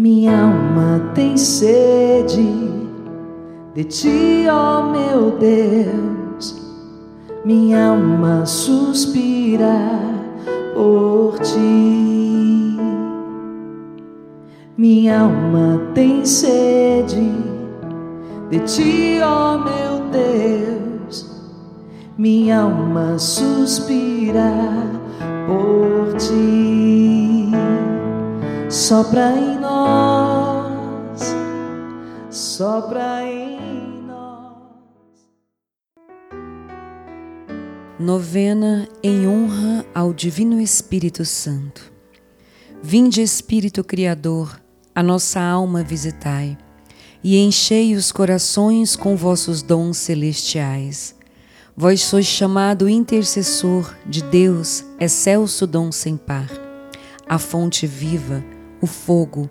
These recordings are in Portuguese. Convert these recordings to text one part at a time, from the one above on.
Minha alma tem sede de ti, ó meu Deus. Minha alma suspira por ti. Minha alma tem sede de ti, ó meu Deus. Minha alma suspira por ti. Sopra em nós, sopra em nós. Novena em honra ao Divino Espírito Santo. Vinde, Espírito Criador, a nossa alma visitai, e enchei os corações com vossos dons celestiais. Vós sois chamado intercessor de Deus, excelso dom sem par, a fonte viva, o fogo,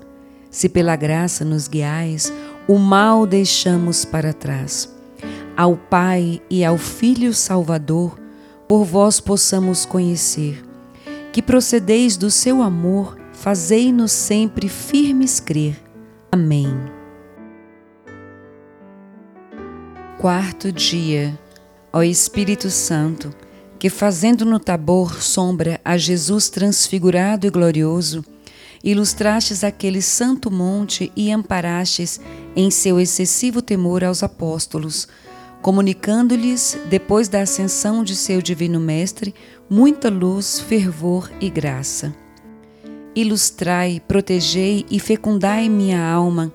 Se pela graça nos guiais, o mal deixamos para trás. Ao Pai e ao Filho Salvador, por vós possamos conhecer, que procedeis do seu amor fazei-nos sempre firmes crer. Amém. Quarto dia. Ó Espírito Santo, que fazendo no Tabor sombra a Jesus transfigurado e glorioso, ilustrastes aquele santo monte e amparastes em seu excessivo temor aos apóstolos, comunicando-lhes, depois da ascensão de seu divino Mestre, muita luz, fervor e graça ilustrai, protegei e fecundai minha alma,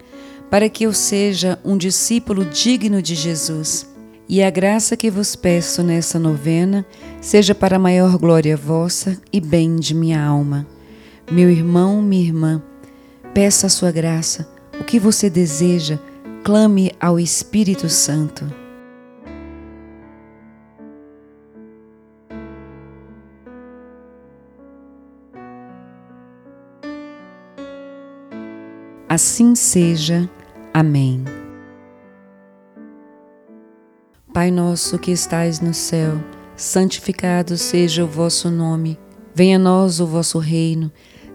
para que eu seja um discípulo digno de Jesus. E a graça que vos peço nessa novena seja para maior glória vossa e bem de minha alma. Meu irmão, minha irmã, peça a sua graça. O que você deseja, clame ao Espírito Santo. Assim seja. Amém. Pai nosso que estais no céu, santificado seja o vosso nome. Venha a nós o vosso reino.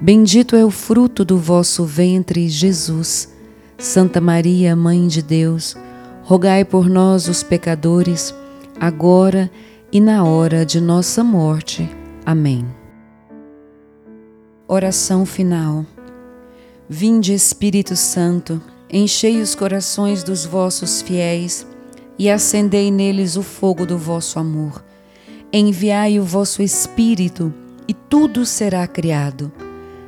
bendito é o fruto do vosso ventre, Jesus. Santa Maria, Mãe de Deus, rogai por nós, os pecadores, agora e na hora de nossa morte. Amém. Oração final. Vinde, Espírito Santo, Enchei os corações dos vossos fiéis e acendei neles o fogo do vosso amor. Enviai o vosso Espírito e tudo será criado.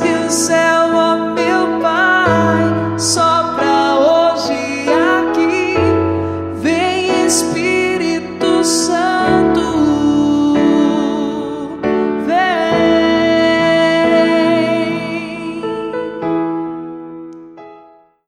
Fraco com